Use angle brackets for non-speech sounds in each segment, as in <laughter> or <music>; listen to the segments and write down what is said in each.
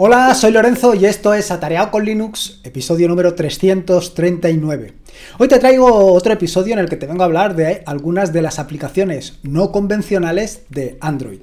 Hola, soy Lorenzo y esto es Atareado con Linux, episodio número 339. Hoy te traigo otro episodio en el que te vengo a hablar de algunas de las aplicaciones no convencionales de Android.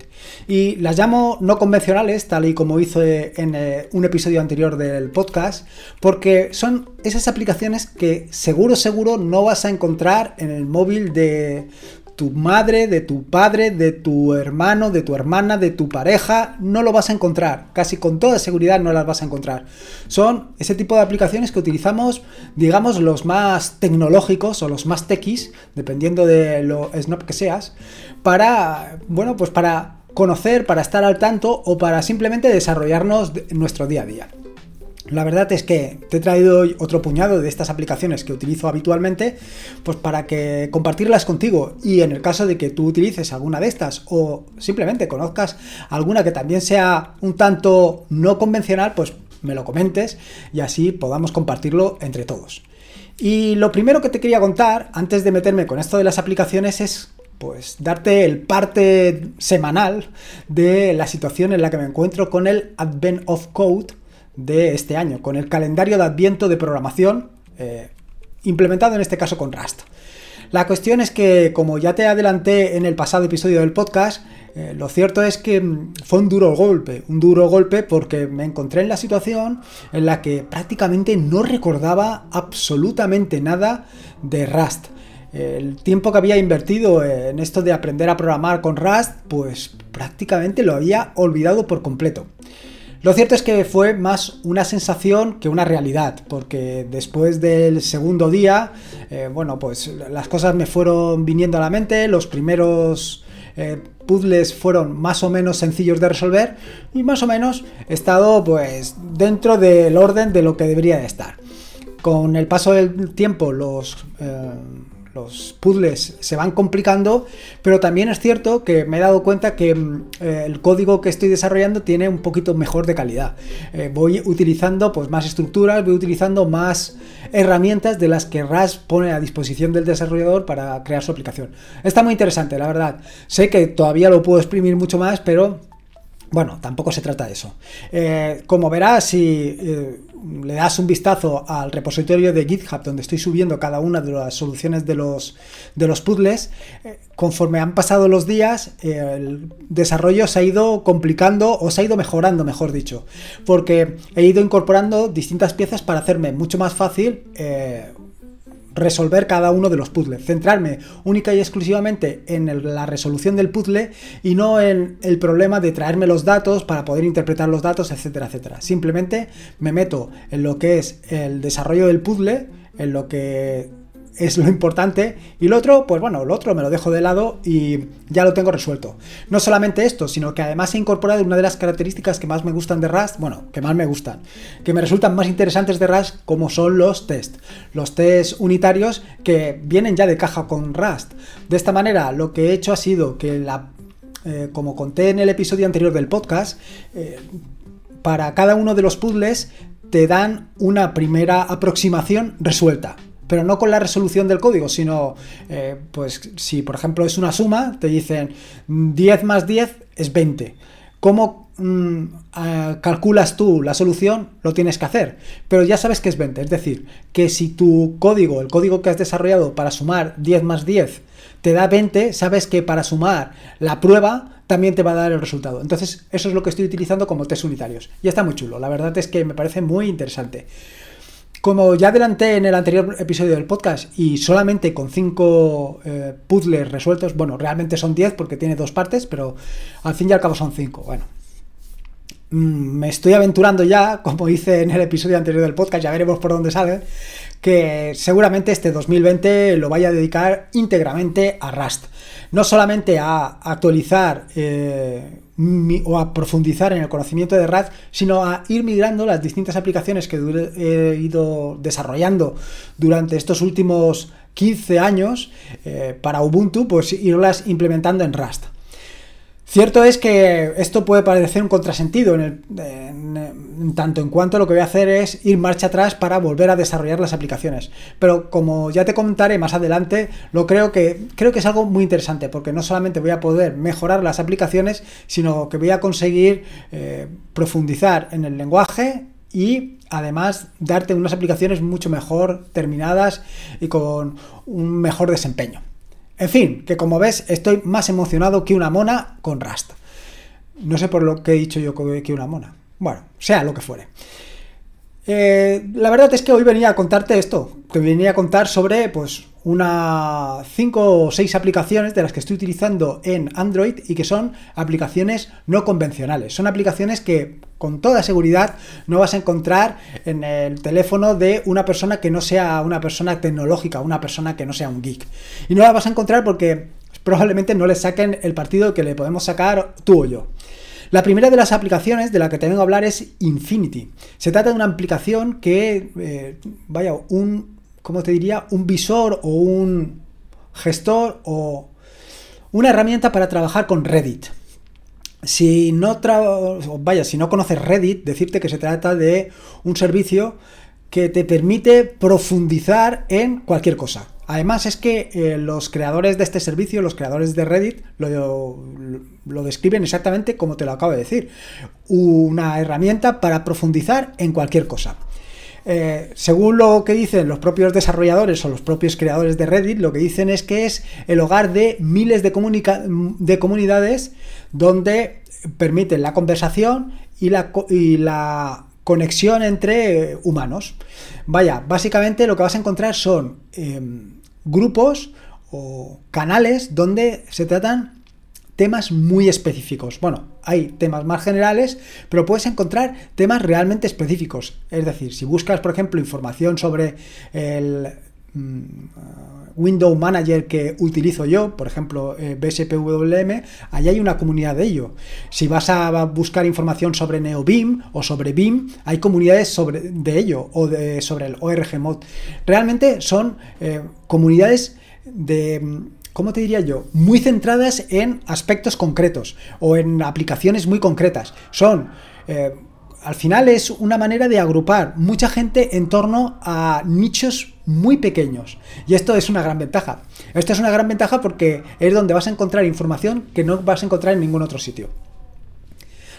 Y las llamo no convencionales, tal y como hice en eh, un episodio anterior del podcast, porque son esas aplicaciones que seguro, seguro no vas a encontrar en el móvil de tu madre, de tu padre, de tu hermano, de tu hermana, de tu pareja, no lo vas a encontrar. Casi con toda seguridad no las vas a encontrar. Son ese tipo de aplicaciones que utilizamos, digamos, los más tecnológicos o los más techis, dependiendo de lo snob que seas, para, bueno, pues para conocer, para estar al tanto o para simplemente desarrollarnos nuestro día a día. La verdad es que te he traído hoy otro puñado de estas aplicaciones que utilizo habitualmente, pues para que compartirlas contigo y en el caso de que tú utilices alguna de estas o simplemente conozcas alguna que también sea un tanto no convencional, pues me lo comentes y así podamos compartirlo entre todos. Y lo primero que te quería contar antes de meterme con esto de las aplicaciones es pues darte el parte semanal de la situación en la que me encuentro con el Advent of Code de este año, con el calendario de adviento de programación eh, implementado en este caso con Rust. La cuestión es que, como ya te adelanté en el pasado episodio del podcast, eh, lo cierto es que mm, fue un duro golpe, un duro golpe porque me encontré en la situación en la que prácticamente no recordaba absolutamente nada de Rust. El tiempo que había invertido en esto de aprender a programar con Rust, pues prácticamente lo había olvidado por completo. Lo cierto es que fue más una sensación que una realidad, porque después del segundo día, eh, bueno, pues las cosas me fueron viniendo a la mente, los primeros eh, puzzles fueron más o menos sencillos de resolver y más o menos he estado pues dentro del orden de lo que debería de estar. Con el paso del tiempo los... Eh, los puzzles se van complicando, pero también es cierto que me he dado cuenta que mm, eh, el código que estoy desarrollando tiene un poquito mejor de calidad. Eh, voy utilizando pues, más estructuras, voy utilizando más herramientas de las que RAS pone a disposición del desarrollador para crear su aplicación. Está muy interesante, la verdad. Sé que todavía lo puedo exprimir mucho más, pero bueno, tampoco se trata de eso. Eh, como verás, si eh, le das un vistazo al repositorio de GitHub donde estoy subiendo cada una de las soluciones de los, de los puzzles, eh, conforme han pasado los días, el desarrollo se ha ido complicando o se ha ido mejorando, mejor dicho, porque he ido incorporando distintas piezas para hacerme mucho más fácil resolver cada uno de los puzzles, centrarme única y exclusivamente en la resolución del puzzle y no en el problema de traerme los datos para poder interpretar los datos, etcétera, etcétera. Simplemente me meto en lo que es el desarrollo del puzzle, en lo que es lo importante. Y lo otro, pues bueno, lo otro me lo dejo de lado y ya lo tengo resuelto. No solamente esto, sino que además he incorporado una de las características que más me gustan de Rust, bueno, que más me gustan, que me resultan más interesantes de Rust, como son los test. Los test unitarios que vienen ya de caja con Rust. De esta manera, lo que he hecho ha sido que la eh, como conté en el episodio anterior del podcast, eh, para cada uno de los puzzles te dan una primera aproximación resuelta pero no con la resolución del código, sino, eh, pues si por ejemplo es una suma, te dicen 10 más 10 es 20. ¿Cómo mm, calculas tú la solución? Lo tienes que hacer, pero ya sabes que es 20. Es decir, que si tu código, el código que has desarrollado para sumar 10 más 10, te da 20, sabes que para sumar la prueba también te va a dar el resultado. Entonces, eso es lo que estoy utilizando como test unitarios. Y está muy chulo, la verdad es que me parece muy interesante. Como ya adelanté en el anterior episodio del podcast y solamente con 5 eh, puzzles resueltos, bueno, realmente son 10 porque tiene dos partes, pero al fin y al cabo son 5. Bueno, mm, me estoy aventurando ya, como hice en el episodio anterior del podcast, ya veremos por dónde sale, que seguramente este 2020 lo vaya a dedicar íntegramente a Rust. No solamente a actualizar eh, o a profundizar en el conocimiento de RAD, sino a ir migrando las distintas aplicaciones que he ido desarrollando durante estos últimos 15 años eh, para Ubuntu, pues irlas implementando en Rust. Cierto es que esto puede parecer un contrasentido, en, tanto en cuanto lo que voy a hacer es ir marcha atrás para volver a desarrollar las aplicaciones. Pero como ya te comentaré más adelante, lo creo que, creo que es algo muy interesante, porque no solamente voy a poder mejorar las aplicaciones, sino que voy a conseguir eh, profundizar en el lenguaje y además darte unas aplicaciones mucho mejor terminadas y con un mejor desempeño. En fin, que como ves estoy más emocionado que una mona con Rust. No sé por lo que he dicho yo que una mona. Bueno, sea lo que fuere. Eh, la verdad es que hoy venía a contarte esto, que venía a contar sobre pues una 5 o 6 aplicaciones de las que estoy utilizando en Android y que son aplicaciones no convencionales. Son aplicaciones que con toda seguridad no vas a encontrar en el teléfono de una persona que no sea una persona tecnológica, una persona que no sea un geek. Y no las vas a encontrar porque probablemente no le saquen el partido que le podemos sacar tú o yo. La primera de las aplicaciones de la que te vengo a hablar es Infinity. Se trata de una aplicación que, eh, vaya, un ¿cómo te diría? Un visor o un gestor o una herramienta para trabajar con Reddit. Si no, vaya, si no conoces Reddit, decirte que se trata de un servicio que te permite profundizar en cualquier cosa. Además es que eh, los creadores de este servicio, los creadores de Reddit, lo, describen exactamente como te lo acabo de decir. Una herramienta para profundizar en cualquier cosa. Eh, según lo que dicen los propios desarrolladores o los propios creadores de Reddit, lo que dicen es que es el hogar de miles de, de comunidades donde permiten la conversación y la conexión entre humanos. Vaya, básicamente lo que vas a encontrar son em, grupos o canales donde se tratan temas muy específicos. Bueno, hay temas más generales, pero puedes encontrar temas realmente específicos. Es decir, si buscas, por ejemplo, información sobre el mm, Window Manager que utilizo yo, por ejemplo, eh, BSPWM, ahí hay una comunidad de ello. Si vas a buscar información sobre NeoBeam o sobre BIM, hay comunidades sobre, de ello o de, sobre el ORG Mod. Realmente son eh, comunidades de ¿cómo te diría yo? Muy centradas en aspectos concretos o en aplicaciones muy concretas. Son... Eh, al final es una manera de agrupar mucha gente en torno a nichos muy pequeños. Y esto es una gran ventaja. Esto es una gran ventaja porque es donde vas a encontrar información que no vas a encontrar en ningún otro sitio.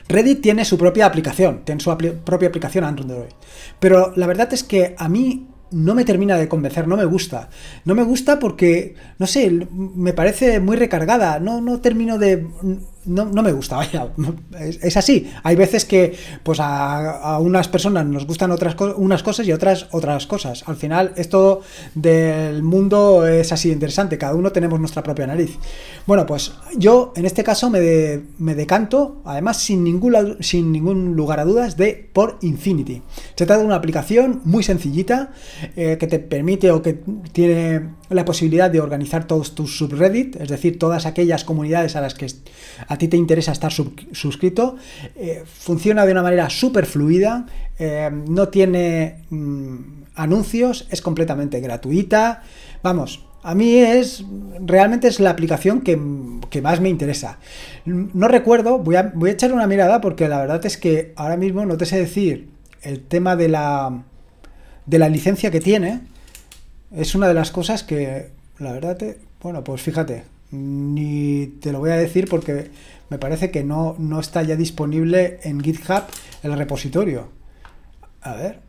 Reddit tiene su propia aplicación, tiene su propia aplicación Android. Pero la verdad es que a mí no me termina de convencer, no me gusta. No me gusta porque, no sé, me parece muy recargada, no, no termino de no, no, me gusta, <laughs> vaya, es, así. Hay veces que pues a, unas personas nos gustan otras unas cosas y otras otras cosas. Al final esto del mundo es así interesante, cada uno tenemos nuestra propia nariz. Bueno, pues yo en este caso me, me decanto, además sin ningún, sin ningún lugar a dudas, de por Infinity. Se trata de una aplicación muy sencillita eh, que te permite o que tiene la posibilidad de organizar todos tus subreddit, es decir, todas aquellas comunidades a las que a ti te interesa estar suscrito. Eh, funciona de una manera súper fluida, eh, no tiene mm, anuncios, es completamente gratuita. Vamos, a mí es realmente es la aplicación que, más me interesa. No recuerdo, voy a, voy a echar una mirada porque la verdad es que ahora mismo no te sé decir el tema de la, de la licencia que tiene es una de las cosas que, la verdad, bueno, pues fíjate, ni te lo voy a decir porque me parece que no, no está ya disponible en GitHub el repositorio. A ver,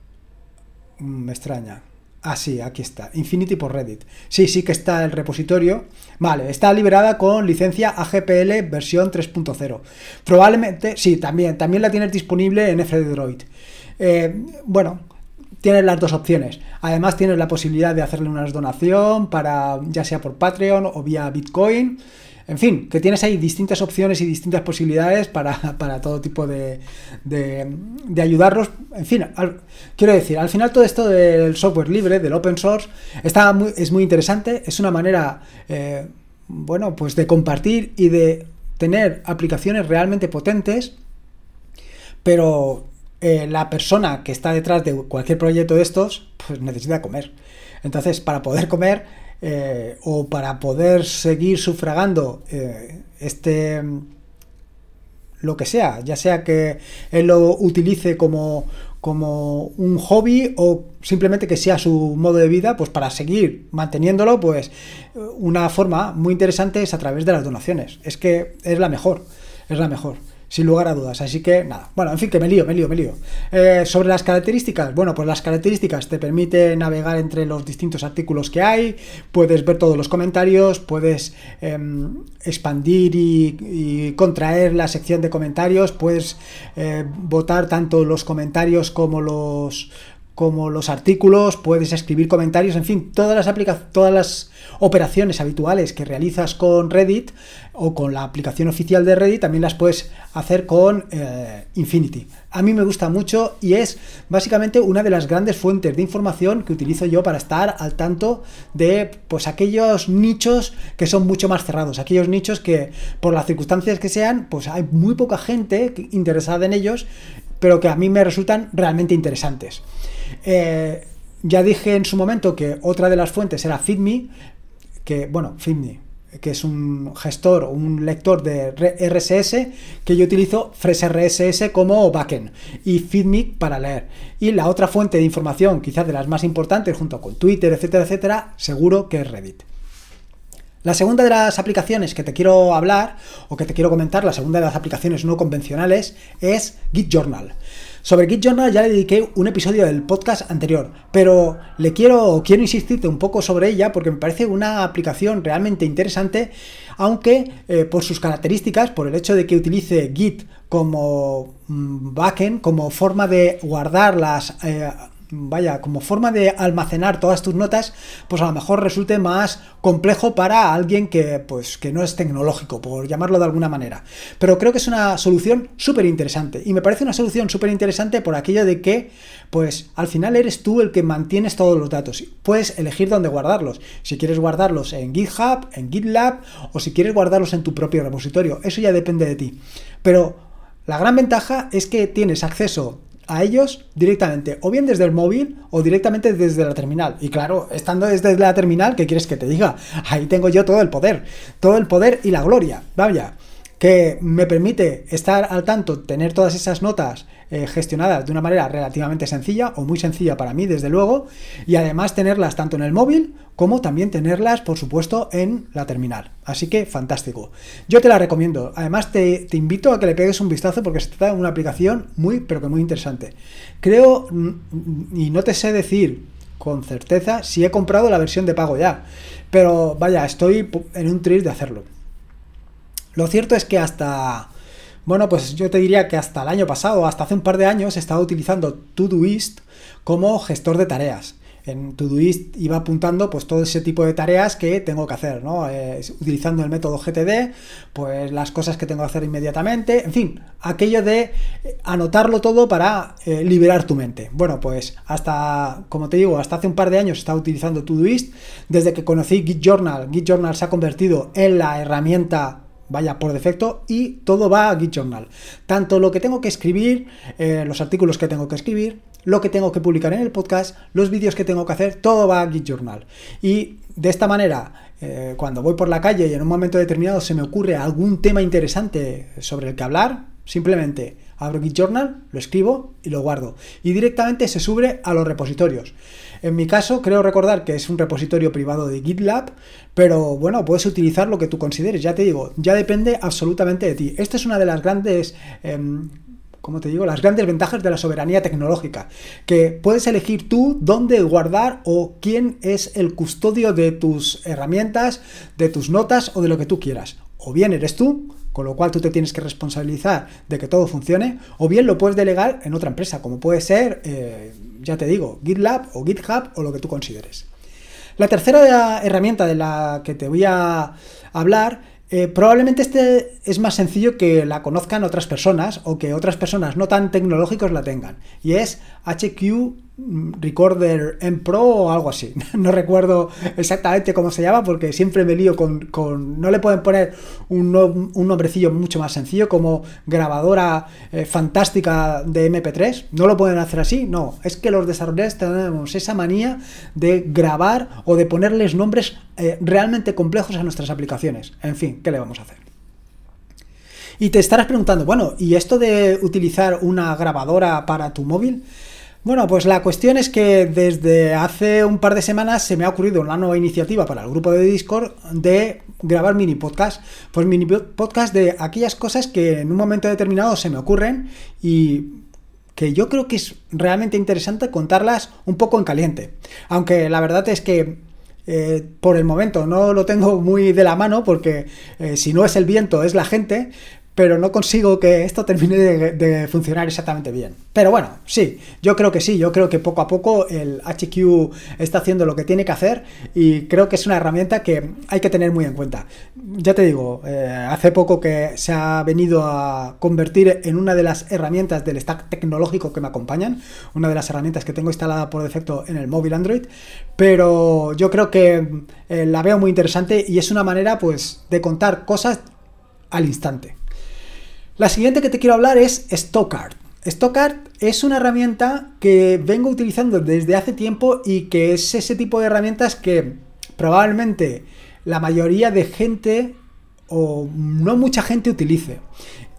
me extraña. Ah, sí, aquí está. Infinity por Reddit. Sí, sí que está el repositorio. Vale, está liberada con licencia AGPL versión 3.0. Probablemente, sí, también, también la tienes disponible en FDroid. Eh, bueno, tienes las dos opciones. Además tienes la posibilidad de hacerle una donación para ya sea por Patreon o vía Bitcoin. En fin, que tienes ahí distintas opciones y distintas posibilidades para, <laughs> todo tipo de, de, ayudarlos. En fin, quiero decir, al final todo esto del software libre, del open source, está muy, es muy interesante. Es una manera, eh, bueno, pues de compartir y de tener aplicaciones realmente potentes, pero eh, la persona que está detrás de cualquier proyecto de estos, pues necesita comer. Entonces, para poder comer eh, o para poder seguir sufragando eh, este, lo que sea, ya sea que él lo utilice como, como un hobby o simplemente que sea su modo de vida, pues para seguir manteniéndolo, pues una forma muy interesante es a través de las donaciones. Es que es la mejor, es la mejor sin lugar a dudas. Así que nada, bueno, en fin, que me lío, me lío, me lío. Eh, sobre las características, bueno, pues las características te permite navegar entre los distintos artículos que hay, puedes ver todos los comentarios, puedes em, expandir y, contraer la sección de comentarios, puedes eh, votar tanto los comentarios como los como los artículos, puedes escribir comentarios, en fin, todas las todas las operaciones habituales que realizas con Reddit o con la aplicación oficial de Reddit también las puedes hacer con eh, Infinity. A mí me gusta mucho y es básicamente una de las grandes fuentes de información que utilizo yo para estar al tanto de pues aquellos nichos que son mucho más cerrados, aquellos nichos que por las circunstancias que sean, pues hay muy poca gente interesada en ellos, pero que a mí me resultan realmente interesantes. Eh, ya dije en su momento que otra de las fuentes era FeedMe, que, bueno, que es un gestor un lector de RSS que yo utilizo FreshRSS como backend y FeedMe para leer. Y la otra fuente de información, quizás de las más importantes, junto con Twitter, etcétera, etcétera, seguro que es Reddit. La segunda de las aplicaciones que te quiero hablar o que te quiero comentar, la segunda de las aplicaciones no convencionales es Git Journal. Sobre Git Journal ya le dediqué un episodio del podcast anterior, pero le quiero, quiero insistirte un poco sobre ella porque me parece una aplicación realmente interesante, aunque eh, por sus características, por el hecho de que utilice Git como mm, backend, como forma de guardar las... Eh, vaya, como forma de almacenar todas tus notas, pues a lo mejor resulte más complejo para alguien que, pues, que no es tecnológico, por llamarlo de alguna manera. Pero creo que es una solución súper interesante. Y me parece una solución súper interesante por aquello de que, pues, al final eres tú el que mantienes todos los datos. Puedes elegir dónde guardarlos. Si quieres guardarlos en GitHub, en GitLab, o si quieres guardarlos en tu propio repositorio. Eso ya depende de ti. Pero la gran ventaja es que tienes acceso a ellos directamente, o bien desde el móvil o directamente desde la terminal. Y claro, estando desde la terminal, ¿qué quieres que te diga? Ahí tengo yo todo el poder, todo el poder y la gloria. Vaya, que me permite estar al tanto, tener todas esas notas eh, gestionadas de una manera relativamente sencilla o muy sencilla para mí, desde luego, y además tenerlas tanto en el móvil como también tenerlas, por supuesto, en la terminal. Así que fantástico. Yo te la recomiendo. Además, te, invito a que le pegues un vistazo porque se trata de una aplicación muy, pero que muy interesante. Creo, y no te sé decir con certeza si he comprado la versión de pago ya, pero vaya, estoy en un tril de hacerlo. Lo cierto es que hasta, bueno, pues yo te diría que hasta el año pasado, hasta hace un par de años, estaba utilizando Todoist como gestor de tareas. En Todoist iba apuntando pues todo ese tipo de tareas que tengo que hacer, ¿no? Eh, utilizando el método GTD, pues las cosas que tengo que hacer inmediatamente, en fin, aquello de anotarlo todo para eh, liberar tu mente. Bueno, pues hasta, como te digo, hasta hace un par de años estaba utilizando Todoist, desde que conocí Git Journal, Git Journal se ha convertido en la herramienta vaya por defecto y todo va a Git Journal. Tanto lo que tengo que escribir, eh, los artículos que tengo que escribir, lo que tengo que publicar en el podcast, los vídeos que tengo que hacer, todo va a Git Journal. Y de esta manera, eh, cuando voy por la calle y en un momento determinado se me ocurre algún tema interesante sobre el que hablar, simplemente abro Git Journal, lo escribo y lo guardo. Y directamente se sube a los repositorios. En mi caso, creo recordar que es un repositorio privado de GitLab, pero bueno, puedes utilizar lo que tú consideres. Ya te digo, ya depende absolutamente de ti. Esta es una de las grandes... Em, te digo, las grandes ventajas de la soberanía tecnológica, que puedes elegir tú dónde guardar o quién es el custodio de tus herramientas, de tus notas o de lo que tú quieras. O bien eres tú, con lo cual tú te tienes que responsabilizar de que todo funcione, o bien lo puedes delegar en otra empresa, como puede ser, eh, ya te digo, GitLab o GitHub o lo que tú consideres. La tercera herramienta de la que te voy a hablar eh, probablemente este es más sencillo que la conozcan otras personas o que otras personas no tan tecnológicos la tengan. Y es HQ Recorder en Pro o algo así. <laughs> No recuerdo exactamente cómo se llama porque siempre me lío con... no le pueden poner un, un, nombrecillo mucho más sencillo como grabadora eh, fantástica de MP3. No lo pueden hacer así. No, es que los desarrolladores tenemos esa manía de grabar o de ponerles nombres eh, realmente complejos a nuestras aplicaciones. En fin, ¿qué le vamos a hacer? Y te estarás preguntando, bueno, ¿y esto de utilizar una grabadora para tu móvil? Bueno, pues la cuestión es que desde hace un par de semanas se me ha ocurrido una nueva iniciativa para el grupo de Discord de grabar mini podcast. Pues mini podcast de aquellas cosas que en un momento determinado se me ocurren y que yo creo que es realmente interesante contarlas un poco en caliente. Aunque la verdad es que eh, por el momento no lo tengo muy de la mano porque eh, si no es el viento es la gente, pero no consigo que esto termine de, funcionar exactamente bien. Pero bueno, sí, yo creo que sí, yo creo que poco a poco el HQ está haciendo lo que tiene que hacer y creo que es una herramienta que hay que tener muy en cuenta. Ya te digo, eh, hace poco que se ha venido a convertir en una de las herramientas del stack tecnológico que me acompañan, una de las herramientas que tengo instalada por defecto en el móvil Android, pero yo creo que eh, la veo muy interesante y es una manera pues de contar cosas al instante. La siguiente que te quiero hablar es Stockart. Stockart es una herramienta que vengo utilizando desde hace tiempo y que es ese tipo de herramientas que probablemente la mayoría de gente o no mucha gente utilice.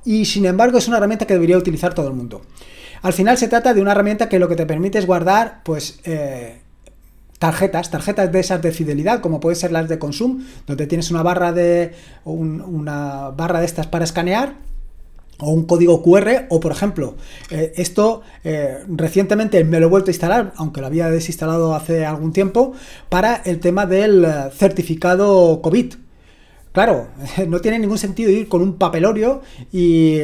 Y sin embargo es una herramienta que debería utilizar todo el mundo. Al final se trata de una herramienta que lo que te permite es guardar, pues, eh, tarjetas, tarjetas de esas de fidelidad, como pueden ser las de Consum, donde tienes una barra de una barra de estas para escanear o un código QR o por ejemplo eh, esto eh, recientemente me lo he vuelto a instalar aunque lo había desinstalado hace algún tiempo para el tema del eh, certificado COVID claro <laughs> no tiene ningún sentido ir con un papelorio y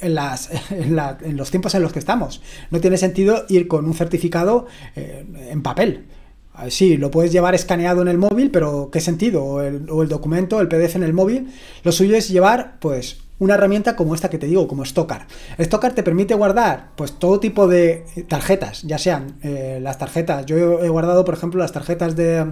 en, las, <laughs> en, los tiempos en los que estamos no tiene sentido ir con un certificado en papel Sí, lo puedes llevar escaneado en el móvil, pero ¿qué sentido? O el, o el documento, el PDF en el móvil. Lo suyo es llevar, pues, una herramienta como esta que te digo, como Stockar. Stockar te permite guardar pues todo tipo de tarjetas, ya sean eh, las tarjetas, yo he guardado por ejemplo las tarjetas de,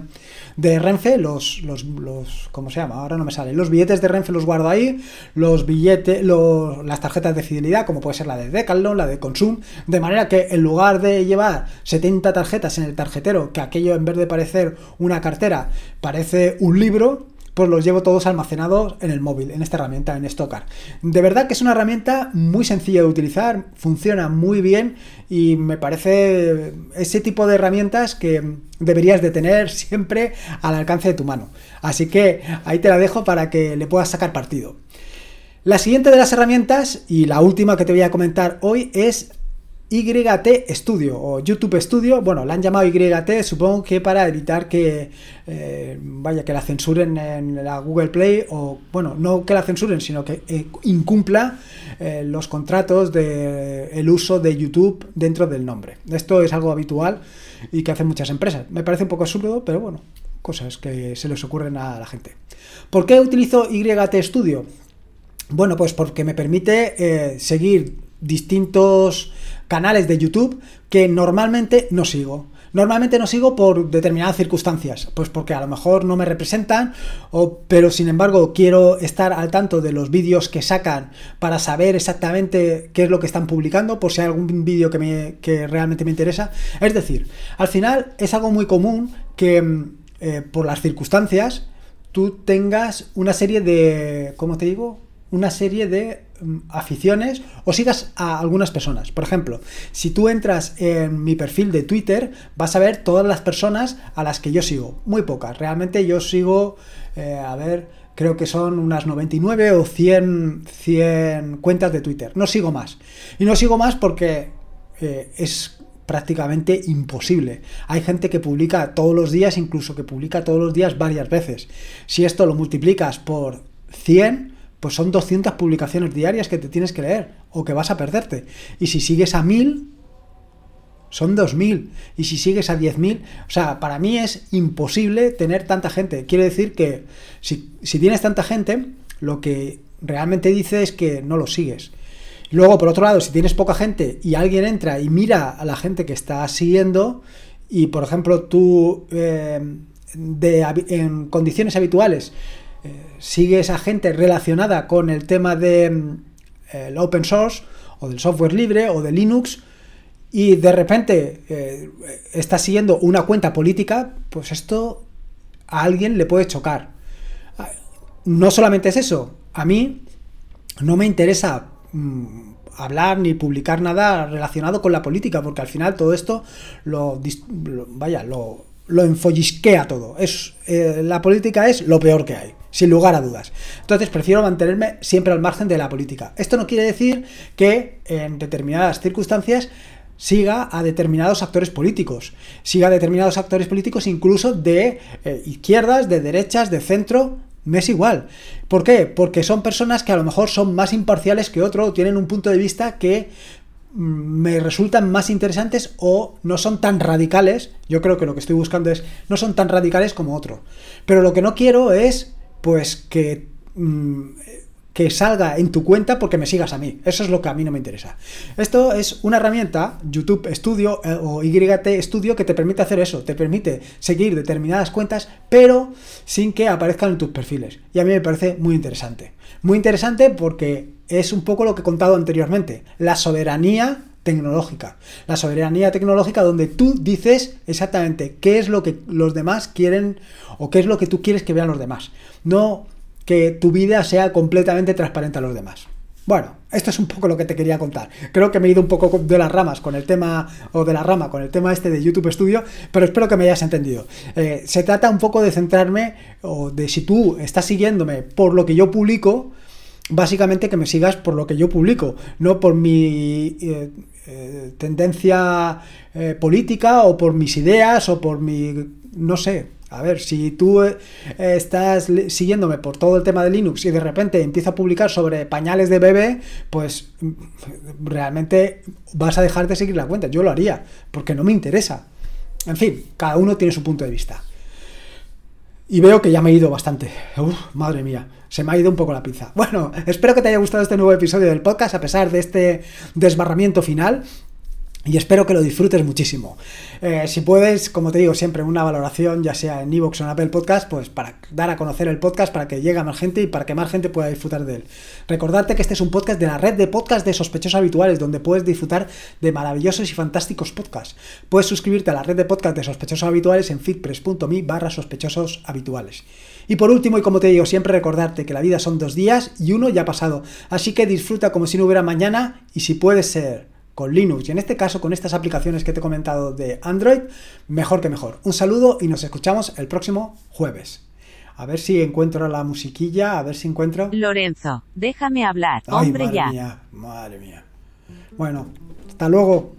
de Renfe, los, los, los, ¿cómo se llama? Ahora no me sale. Los billetes de Renfe los guardo ahí, los billetes, los, las tarjetas de fidelidad, como puede ser la de Decathlon, la de Consum, de manera que en lugar de llevar 70 tarjetas en el tarjetero, que aquello en vez de parecer una cartera, parece un libro, pues los llevo todos almacenados en el móvil, en esta herramienta, en Stockar. De verdad que es una herramienta muy sencilla de utilizar, funciona muy bien y me parece ese tipo de herramientas que deberías de tener <laughs> siempre al alcance de tu mano. Así que ahí te la dejo para que le puedas sacar partido. La siguiente de las herramientas y la última que te voy a comentar hoy es YT Studio o YouTube Studio, bueno, la han llamado YT, supongo que para evitar que eh, vaya que la censuren en la Google Play o bueno, no que la censuren, sino que eh, incumpla eh, los contratos de uso de YouTube dentro del nombre. Esto es algo habitual y que hacen muchas empresas. Me parece un poco absurdo, pero bueno, cosas que se les ocurren a la gente. ¿Por qué utilizo YT Studio? Bueno, pues porque me permite seguir distintos canales de YouTube que normalmente no sigo. Normalmente no sigo por determinadas circunstancias, pues porque a lo mejor no me representan, o, pero sin embargo quiero estar al tanto de los vídeos que sacan para saber exactamente qué es lo que están publicando, por si hay algún vídeo que, me, que realmente me interesa. Es decir, al final es algo muy común que mm, eh, por las circunstancias tú tengas una serie de, ¿cómo te digo? Una serie de Mm, aficiones o sigas a algunas personas. Por ejemplo, si tú entras en mi perfil de Twitter, vas a ver todas las personas a las que yo sigo. Muy pocas. Realmente yo sigo, eh, a ver, creo que son unas 99 o 100, 100 cuentas de Twitter. No sigo más. Y no sigo más porque eh, es prácticamente imposible. Hay gente que publica todos los días, incluso que publica todos los días varias veces. Si esto lo multiplicas por 100, pues son 200 publicaciones diarias que te tienes que leer o que vas a perderte. Y si sigues a 1000, son 2000. Y si sigues a 10.000, o sea, para mí es imposible tener tanta gente. Quiere decir que si, tienes tanta gente, lo que realmente dice es que no lo sigues. Luego, por otro lado, si tienes poca gente y alguien entra y mira a la gente que está siguiendo, y por ejemplo tú eh, de, en condiciones habituales sigue esa gente relacionada con el tema de mm, open source o del software libre o de Linux y de repente eh, está siguiendo una cuenta política, pues esto a alguien le puede chocar. No solamente es eso, a mí no me interesa mm, hablar ni publicar nada relacionado con la política, porque al final todo esto lo, vaya, lo, lo enfollisquea todo. Es, eh, la política es lo peor que hay, sin lugar a dudas. Entonces prefiero mantenerme siempre al margen de la política. Esto no quiere decir que en determinadas circunstancias siga a determinados actores políticos, siga a determinados actores políticos incluso de eh, izquierdas, de derechas, de centro, me es igual. ¿Por qué? Porque son personas que a lo mejor son más imparciales que otro, tienen un punto de vista que mm, me resultan más interesantes o no son tan radicales. Yo creo que lo que estoy buscando es no son tan radicales como otro. Pero lo que no quiero es pues que mm, que salga en tu cuenta porque me sigas a mí. Eso es lo que a mí no me interesa. Esto es una herramienta, YouTube Studio eh, o YT Studio, que te permite hacer eso. Te permite seguir determinadas cuentas, pero sin que aparezcan en tus perfiles. Y a mí me parece muy interesante. Muy interesante porque es un poco lo que he contado anteriormente. La soberanía tecnológica. La soberanía tecnológica donde tú dices exactamente qué es lo que los demás quieren o qué es lo que tú quieres que vean los demás. No que tu vida sea completamente transparente a los demás. Bueno, esto es un poco lo que te quería contar. Creo que me he ido un poco de las ramas con el tema, o de la rama con el tema este de YouTube Studio, pero espero que me hayas entendido. Eh, se trata un poco de centrarme, o de si tú estás siguiéndome por lo que yo publico, básicamente que me sigas por lo que yo publico, no por mi eh, eh, tendencia política o por mis ideas o por mi, no sé, a ver, si tú eh, estás siguiéndome por todo el tema de Linux y de repente empiezo a publicar sobre pañales de bebé, pues mm, realmente vas a dejar de seguir la cuenta. Yo lo haría, porque no me interesa. En fin, cada uno tiene su punto de vista. Y veo que ya me he ido bastante. Uf, madre mía, se me ha ido un poco la pizza. Bueno, espero que te haya gustado este nuevo episodio del podcast, a pesar de este desbarramiento final y espero que lo disfrutes muchísimo. Eh, si puedes, como te digo siempre, una valoración, ya sea en Evox o en Apple Podcast, pues para dar a conocer el podcast, para que llegue a más gente y para que más gente pueda disfrutar de él. Recordarte que este es un podcast de la red de podcast de sospechosos habituales, donde puedes disfrutar de maravillosos y fantásticos podcasts. Puedes suscribirte a la red de podcast de sospechosos habituales en fitpress.me barra sospechosos habituales. Y por último, y como te digo siempre, recordarte que la vida son dos días y uno ya ha pasado. Así que disfruta como si no hubiera mañana y si puedes ser con Linux y en este caso con estas aplicaciones que te he comentado de Android, mejor que mejor. Un saludo y nos escuchamos el próximo jueves. A ver si encuentro la musiquilla, a ver si encuentro. Lorenzo, déjame hablar, hombre madre ya. Mía, madre mía. Bueno, hasta luego.